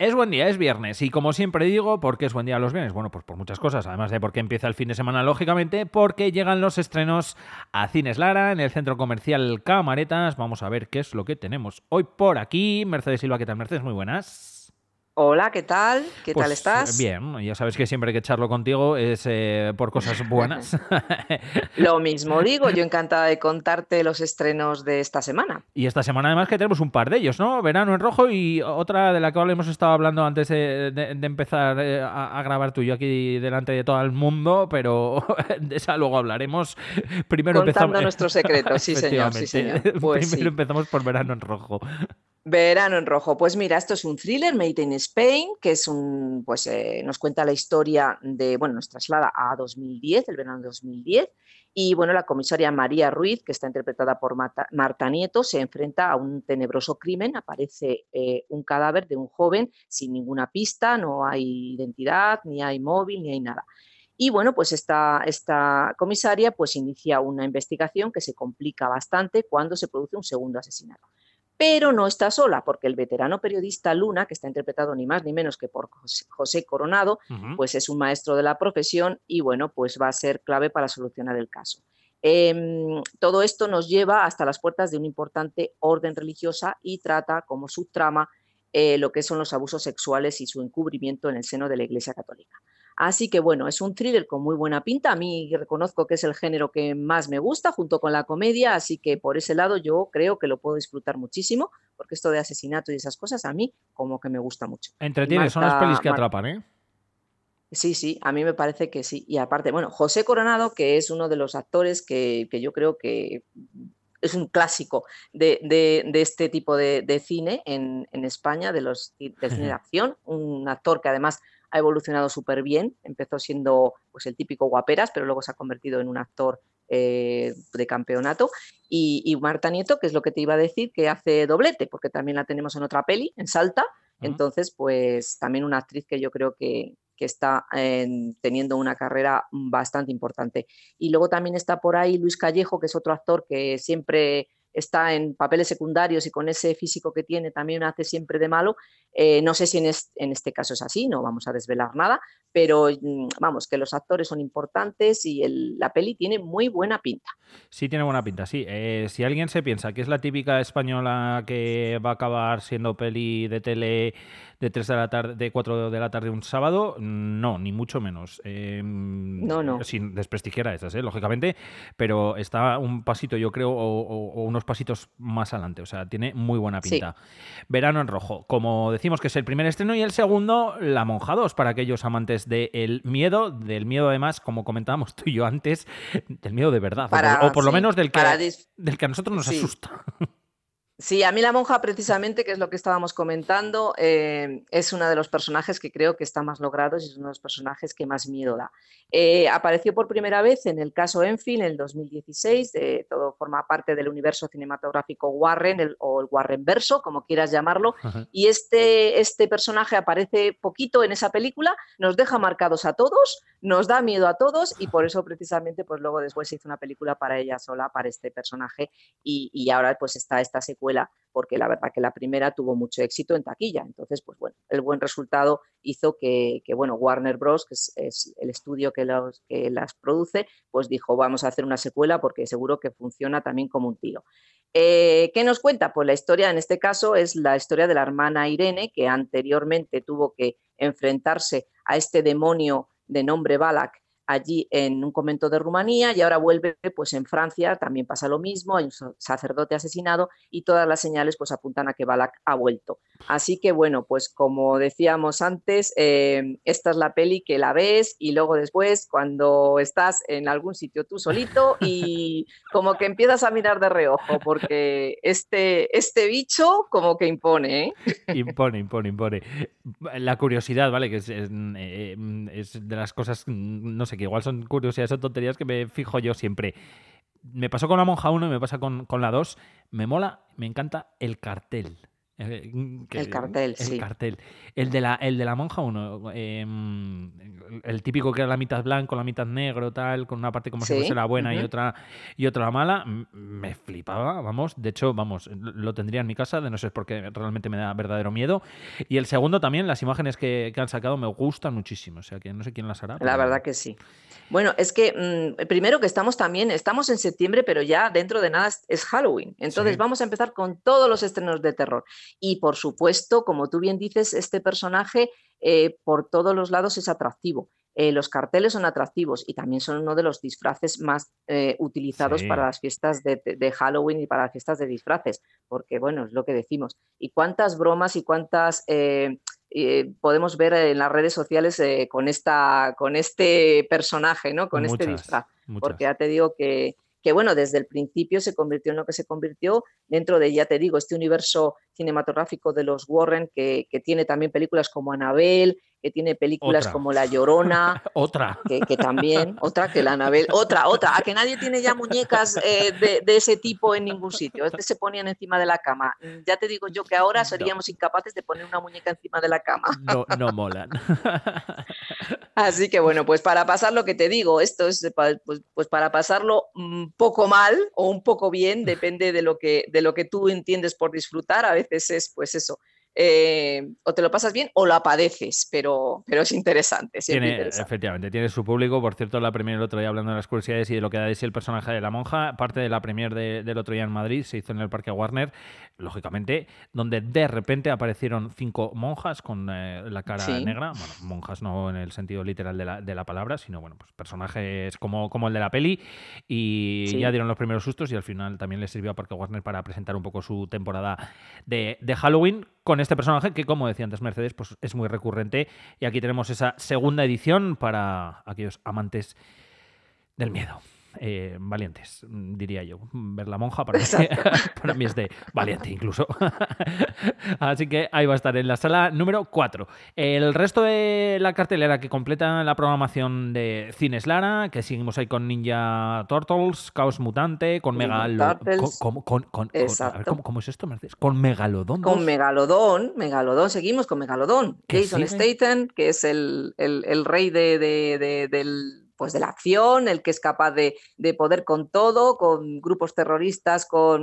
Es buen día, es viernes y como siempre digo, ¿por qué es buen día los viernes? Bueno, pues por muchas cosas, además de porque empieza el fin de semana, lógicamente, porque llegan los estrenos a Cines Lara en el centro comercial Camaretas. Vamos a ver qué es lo que tenemos hoy por aquí. Mercedes Silva, ¿qué tal Mercedes? Muy buenas. Hola, ¿qué tal? ¿Qué tal Pues, estás? Bien, ya sabes que siempre que charlo contigo es eh, por cosas buenas. Lo mismo digo, yo encantada de contarte los estrenos de esta semana. Y esta semana además que tenemos un par de ellos, ¿no? Verano en rojo y otra de la que hemos estado hablando antes de, de- de empezar eh, a, a grabar tú y yo aquí delante de todo el mundo, pero de esa luego hablaremos. Primero Contando empezamos... nuestros secretos, sí señor, sí señor. Pues Primero sí. empezamos por verano en rojo. Verano en rojo. Pues mira, esto es un thriller made in Spain, que es un, pues eh, nos cuenta la historia de, bueno, nos traslada a 2010, el verano de 2010, y bueno, la comisaria María Ruiz, que está interpretada por Marta, Marta Nieto, se enfrenta a un tenebroso crimen. Aparece eh, un cadáver de un joven sin ninguna pista, no hay identidad, ni hay móvil, ni hay nada. Y bueno, pues esta, esta comisaria pues inicia una investigación que se complica bastante cuando se produce un segundo asesinato pero no está sola, porque el veterano periodista Luna, que está interpretado ni más ni menos que por José- Coronado, pues es un maestro de la profesión y bueno, pues va a ser clave para solucionar el caso. Em, todo esto nos lleva hasta las puertas de una importante orden religiosa y trata como subtrama eh, lo que son los abusos sexuales y su encubrimiento en el seno de la Iglesia Católica. Así que bueno, es un thriller con muy buena pinta. A mí reconozco que es el género que más me gusta junto con la comedia, así que por ese lado yo creo que lo puedo disfrutar muchísimo, porque esto de asesinato y esas cosas a mí como que me gusta mucho. Entretiene, son las pelis que atrapan, ¿eh? Sí, sí, a mí me parece que sí. Y aparte, bueno, José Coronado, que es uno de los actores que, que yo creo que es un clásico de, de- de este tipo de, de cine en, en España, de los, del cine de acción, un actor que además ha evolucionado súper bien, empezó siendo pues, el típico guaperas, pero luego se ha convertido en un actor eh, de campeonato. Y, y Marta Nieto, que es lo que te iba a decir, que hace doblete, porque también la tenemos en otra peli, en Salta, entonces, pues también una actriz que yo creo que, que está eh, teniendo una carrera bastante importante. Y luego también está por ahí Luis Callejo, que es otro actor que siempre está en papeles secundarios y con ese físico que tiene también hace siempre de malo. Eh, no sé si en, es- en este caso es así, no vamos a desvelar nada, pero mm, vamos, que los actores son importantes y el- la peli tiene muy buena pinta. Sí, tiene buena pinta, sí. Eh, si alguien se piensa que es la típica española que va a acabar siendo peli de tele de 3 de la tarde, de 4 de la tarde un sábado, no, ni mucho menos. Eh, No, no. Sin desprestigiar a esas, eh, lógicamente, pero está un pasito, yo creo, o, o- o unos pasitos más adelante. O sea, tiene muy buena Sí. pinta. Verano en rojo. Como decimos que es el primer estreno y el segundo, La Monja 2, para aquellos amantes del miedo, del miedo además, como comentábamos tú y yo antes, del miedo de verdad, o por- Para- o por, lo menos del que, del que a nosotros nos Sí. asusta. Sí, a mí la monja precisamente, que es lo que estábamos comentando, eh, es uno de los personajes que creo que está más logrados y es uno de los personajes que más miedo da. Eh, apareció por primera vez en el caso Enfield en el 2016, eh, todo forma parte del universo cinematográfico Warren el- o el Warren verso, como quieras llamarlo, y este, este personaje aparece poquito en esa película, nos deja marcados a todos, nos da miedo a todos y por eso precisamente pues luego después se hizo una película para ella sola, para este personaje y, y ahora pues está esta secuela porque la verdad que la primera tuvo mucho éxito en taquilla. Entonces, pues bueno, el buen resultado hizo que, que, bueno, Warner Bros., que es, el estudio que, que las produce, pues dijo, vamos a hacer una secuela porque seguro que funciona también como un tiro. Eh, ¿Qué nos cuenta? Pues la historia, en este caso, es la historia de la hermana Irene, que anteriormente tuvo que enfrentarse a este demonio de nombre Balak allí en un convento de Rumanía y ahora vuelve pues en Francia, también pasa lo mismo, hay un sacerdote asesinado y todas las señales pues apuntan a que Balak ha vuelto. Así que bueno, pues como decíamos antes, eh, esta es la peli que la ves y luego después cuando estás en algún sitio tú solito y como que empiezas a mirar de reojo porque este, este bicho como que impone. ¿eh? Impone, impone, impone. La curiosidad, ¿vale? Que es, es, eh, de las cosas, no sé, que igual son curiosidades o tonterías que me fijo yo siempre. Me pasó con la monja 1 y me pasa con, con la 2. Me mola, me encanta el cartel. Mm, el cartel, el sí. cartel. El de la, el de la monja uno, em, el típico que era la mitad blanco, la mitad negro, tal, con una parte como si fuese la buena y otra y otra la mala, me flipaba, vamos. De hecho, vamos, lo tendría en mi casa, de no sé por qué realmente me da verdadero miedo. Y el segundo también, las imágenes que, han sacado me gustan muchísimo. O sea que no sé quién las hará. La verdad que sí. Bueno, es que mm, primero que estamos también, estamos en septiembre, pero ya dentro de nada es, Halloween. Entonces vamos a empezar con todos los estrenos de terror. Y por supuesto, como tú bien dices, este personaje eh, por todos los lados es atractivo. Eh, los carteles son atractivos y también son uno de los disfraces más eh, utilizados para las fiestas de, Halloween y para las fiestas de disfraces, porque bueno, es lo que decimos. Y cuántas bromas y cuántas podemos ver en las redes sociales con, esta, con este personaje, ¿no? con este disfraz. Porque ya te digo que, que bueno, desde el principio se convirtió en lo que se convirtió dentro de, ya te digo, este universo cinematográfico de los Warren, que, tiene también películas como Anabel, que tiene películas como La Llorona. otra. Que, también, otra que la Anabel, otra, otra, a que nadie tiene ya muñecas eh, de, ese tipo en ningún sitio. Este se ponían encima de la cama. Ya te digo yo que ahora seríamos incapaces de poner una muñeca encima de la cama. No, no molan. Así que bueno, pues para pasar lo que te digo, esto es pues, pues, para pasarlo un poco mal o un poco bien, depende de lo que, de lo que tú entiendes por disfrutar. A veces es pues eso, eh, o te lo pasas bien o lo padeces, pero, pero es interesante, tiene, Efectivamente, tiene su público. Por cierto, la premier el otro día hablando de las curiosidades y de lo que da de sí el personaje de la monja, parte de la premier del otro día en Madrid se hizo en el Parque Warner, lógicamente, donde de repente aparecieron cinco monjas con eh, la cara negra. Bueno, monjas no en el sentido literal de la, de la palabra, sino bueno, pues personajes como, como el de la peli. Y ya dieron los primeros sustos y al final también les sirvió a Parque Warner para presentar un poco su temporada de, de Halloween con este personaje que, como decía antes Mercedes, pues es muy recurrente. Y aquí tenemos esa segunda edición para aquellos amantes del miedo. Eh, valientes, diría yo. Ver la monja para mí, para mí es de valiente incluso. Así que ahí va a estar en la sala número 4. El resto de la cartelera que completa la programación de Cines Lara, que seguimos ahí con Ninja Turtles, Caos Mutante, con Megalodón. ¿Cómo, es esto, Mercedes? Con Megalodón. Con Megalodón, Megalodón, seguimos con Megalodón. Jason Statham, que es el, rey de, del pues de la acción, el que es capaz de, poder con todo, con grupos terroristas, con,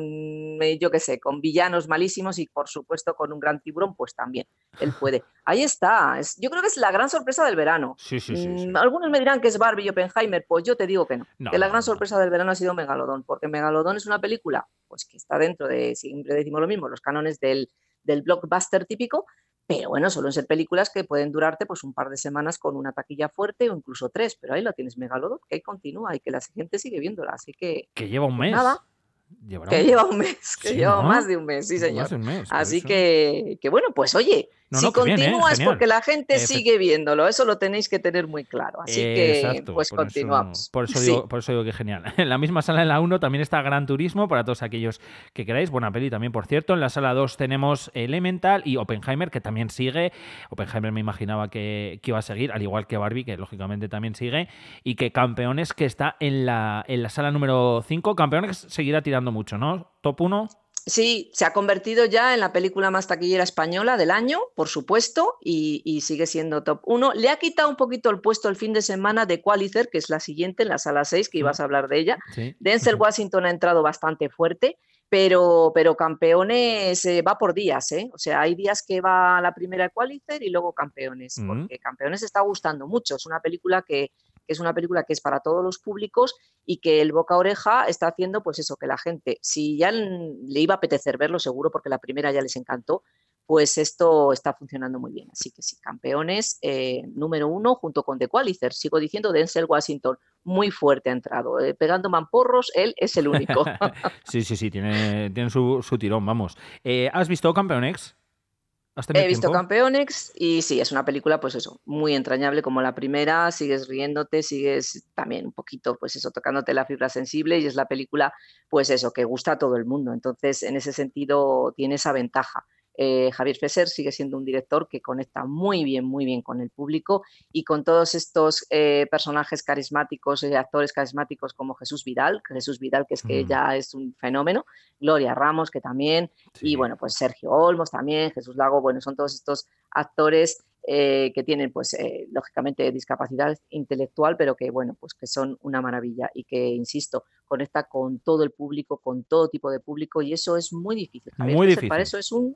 eh, yo qué sé, con villanos malísimos y por supuesto con un gran tiburón, pues también él puede. Ahí está, yo creo que es la gran sorpresa del verano. Sí, sí, sí, mm, Algunos me dirán que es Barbie y Oppenheimer, pues yo te digo que no, que la gran sorpresa del verano ha sido Megalodón, porque Megalodón es una película pues que está dentro de, siempre decimos lo mismo, los cánones del, del blockbuster típico, pero bueno, suelen ser películas que pueden durarte pues un par de semanas con una taquilla fuerte o incluso tres, pero ahí lo tienes Megalodon, que ahí continúa y que la gente sigue viéndola, así que... Que lleva un pues mes. Nada, que lleva un mes, que lleva más de un mes, sí señor. Así que, que, bueno, pues oye, si ¿eh? continúa es porque la gente sigue viéndolo, eso lo tenéis que tener muy claro. Así que pues continuamos. por, eso digo, por eso digo que genial. En la misma sala, en la 1, también está Gran Turismo, para todos aquellos que queráis. Buena peli también, por cierto. En la sala 2 tenemos Elemental y Oppenheimer, que también sigue. Oppenheimer me imaginaba que, iba a seguir, al igual que Barbie, que lógicamente también sigue. Y que Campeones, que está en la, en la sala número 5. Campeones seguirá tirando mucho, ¿no? Top 1. Sí, se ha convertido ya en la película más taquillera española del año, por supuesto, y, sigue siendo top 1. Le ha quitado un poquito el puesto el fin de semana de Qualizer, que es la siguiente, en la sala 6, que ibas a hablar de ella. Denzel Washington ha entrado bastante fuerte, pero, pero Campeones eh, va por días, ¿eh? O sea, hay días que va la primera Qualizer y luego Campeones, porque Campeones está gustando mucho. Es una película que que es una película que es para todos los públicos y que el boca oreja está haciendo pues eso, que la gente, si ya le iba a apetecer verlo seguro porque la primera ya les encantó, pues esto está funcionando muy bien. Así que sí, campeones eh, número uno junto con The Qualizer. Sigo diciendo Denzel Washington, muy fuerte ha entrado. Eh, pegando mamporros, él es el único. sí, sí, sí, tiene, tiene su, tirón, vamos. Eh, ¿Has visto Campeones? He visto Campeones y sí, es una película, pues eso, muy entrañable como la primera, sigues riéndote, sigues también un poquito, pues eso, tocándote la fibra sensible y es la película, pues eso, que gusta a todo el mundo. Entonces, en ese sentido, tiene esa ventaja. Eh, Javier Fesser sigue siendo un director que conecta muy bien, muy bien con el público y con todos estos eh, personajes carismáticos, y actores carismáticos como Jesús Vidal, Jesús Vidal que es que mm. ya es un fenómeno, Gloria Ramos que también, y bueno, pues Sergio Olmos también, Jesús Lago, bueno, son todos estos actores eh, que tienen, pues, eh, lógicamente, discapacidad intelectual, pero que, bueno, pues que son una maravilla y que, insisto, conecta con todo el público, con todo tipo de público, y eso es muy difícil. muy difícil. Para eso es un,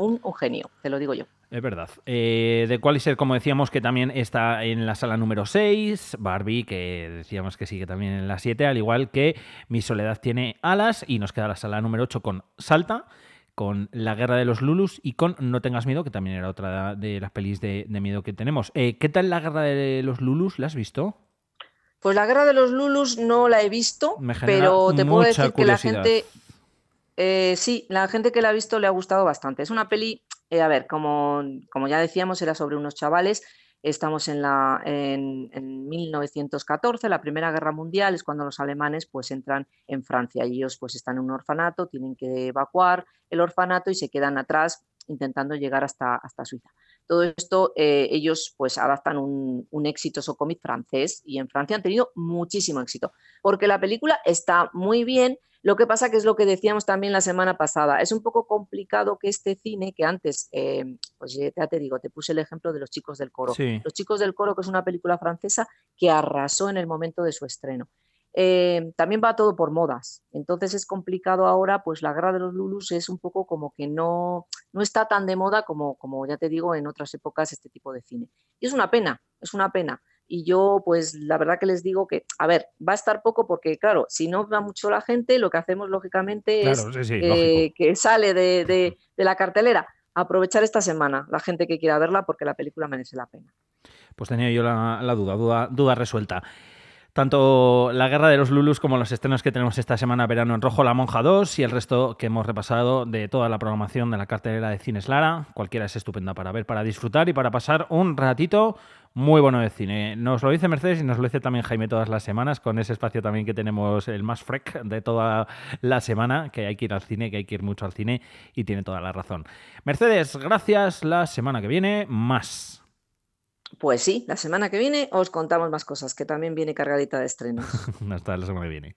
un, genio, te lo digo yo. Es verdad. Eh, de Qualiser, como decíamos, que también está en la sala número 6. Barbie, que decíamos que sigue también en la 7, al igual que Mi Soledad tiene alas. Y nos queda la sala número 8 con Salta con La Guerra de los Lulus y con No tengas miedo, que también era otra de las pelis de, miedo que tenemos. Eh, ¿Qué tal La Guerra de los Lulus? ¿La has visto? Pues La Guerra de los Lulus no la he visto, pero te puedo decir que la gente... Eh, sí, la gente que la ha visto le ha gustado bastante. Es una peli, eh, a ver, como, como ya decíamos, era sobre unos chavales Estamos en, la, en, 1914, la Primera Guerra Mundial, es cuando los alemanes pues entran en Francia y ellos pues están en un orfanato, tienen que evacuar el orfanato y se quedan atrás intentando llegar hasta, Suiza. Todo esto eh, ellos pues adaptan un, un, exitoso cómic francés y en Francia han tenido muchísimo éxito, porque la película está muy bien, lo que pasa que es lo que decíamos también la semana pasada, es un poco complicado que este cine, que antes, eh, pues ya te digo, te puse el ejemplo de Los chicos del coro. Los chicos del coro, que es una película francesa que arrasó en el momento de su estreno. Eh, también va todo por modas, entonces es complicado ahora, pues la guerra de los Lulus es un poco como que no, no está tan de moda como, como ya te digo en otras épocas este tipo de cine. Y es una pena, es una pena y yo pues la verdad que les digo que, a ver, va a estar poco porque claro, si no va mucho la gente, lo que hacemos lógicamente es que sale de, la cartelera, aprovechar esta semana la gente que quiera verla porque la película merece la pena. Pues tenía yo la, duda, duda, duda resuelta. Tanto la Guerra de los Lulus como los estrenos que tenemos esta semana, Verano en Rojo, La Monja 2 y el resto que hemos repasado de toda la programación de la cartelera de Cines Lara. Cualquiera es estupenda para ver, para disfrutar y para pasar un ratito muy bueno de cine. Nos lo dice Mercedes y nos lo dice también Jaime todas las semanas, con ese espacio también que tenemos el más freak de toda la semana, que hay que ir al cine, que hay que ir mucho al cine y tiene toda la razón. Mercedes, gracias. La semana que viene, más. Pues sí, la semana que viene os contamos más cosas, que también viene cargadita de estrenos. Hasta la semana que viene.